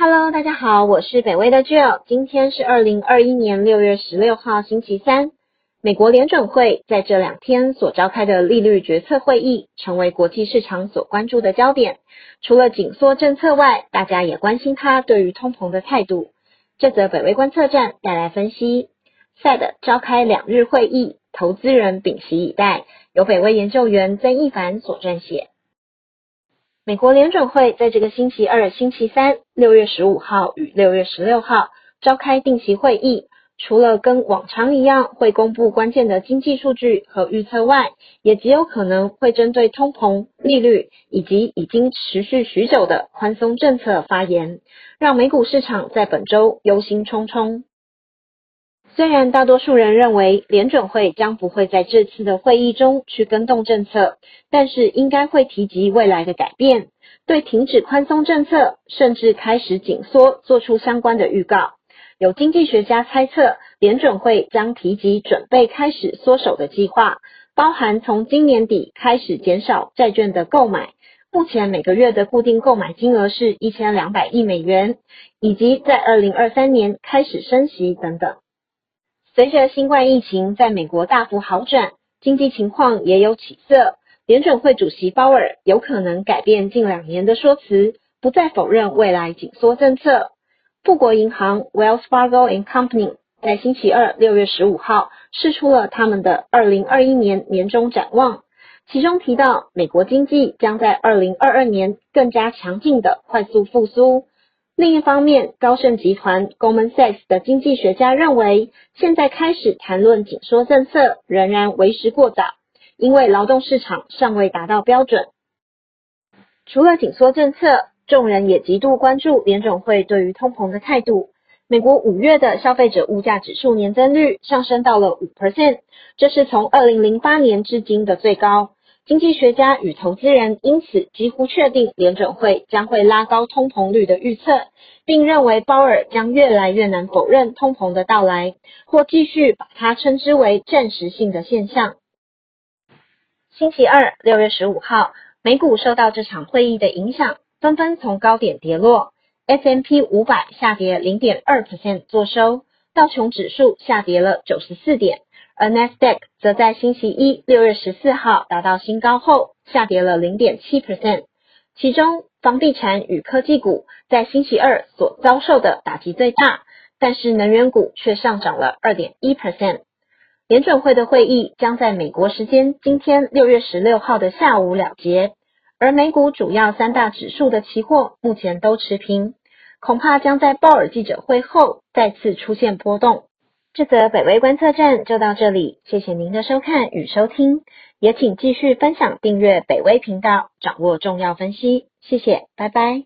Hello，大家好，我是北威的 Jill。今天是二零二一年六月十六号，星期三。美国联准会在这两天所召开的利率决策会议，成为国际市场所关注的焦点。除了紧缩政策外，大家也关心它对于通膨的态度。这则北威观测站带来分析：Fed 召开两日会议，投资人屏息以待。由北威研究员曾一凡所撰写。美国联准会在这个星期二、星期三（六月十五号与六月十六号）召开定期会议，除了跟往常一样会公布关键的经济数据和预测外，也极有可能会针对通膨、利率以及已经持续许久的宽松政策发言，让美股市场在本周忧心忡忡。虽然大多数人认为联准会将不会在这次的会议中去跟动政策，但是应该会提及未来的改变，对停止宽松政策甚至开始紧缩做出相关的预告。有经济学家猜测，联准会将提及准备开始缩手的计划，包含从今年底开始减少债券的购买，目前每个月的固定购买金额是一千两百亿美元，以及在二零二三年开始升息等等。随着新冠疫情在美国大幅好转，经济情况也有起色，联准会主席鲍尔有可能改变近两年的说辞，不再否认未来紧缩政策。富国银行 （Wells Fargo and Company） 在星期二六月十五号释出了他们的二零二一年年终展望，其中提到美国经济将在二零二二年更加强劲的快速复苏。另一方面，高盛集团 Goldman Sachs 的经济学家认为，现在开始谈论紧缩政策仍然为时过早，因为劳动市场尚未达到标准。除了紧缩政策，众人也极度关注联总会对于通膨的态度。美国五月的消费者物价指数年增率上升到了五 percent，这是从二零零八年至今的最高。经济学家与投资人因此几乎确定联准会将会拉高通膨率的预测，并认为鲍尔将越来越难否认通膨的到来，或继续把它称之为暂时性的现象。星期二，六月十五号，美股受到这场会议的影响，纷纷从高点跌落。S M P 五百下跌零点二 percent 作收，道琼指数下跌了九十四点。而 Nasdaq 则在星期一六月十四号达到新高后，下跌了零点七 percent。其中，房地产与科技股在星期二所遭受的打击最大，但是能源股却上涨了二点一 percent。联准会的会议将在美国时间今天六月十六号的下午了结，而美股主要三大指数的期货目前都持平，恐怕将在鲍尔记者会后再次出现波动。这则北威观测站就到这里，谢谢您的收看与收听，也请继续分享订阅北威频道，掌握重要分析，谢谢，拜拜。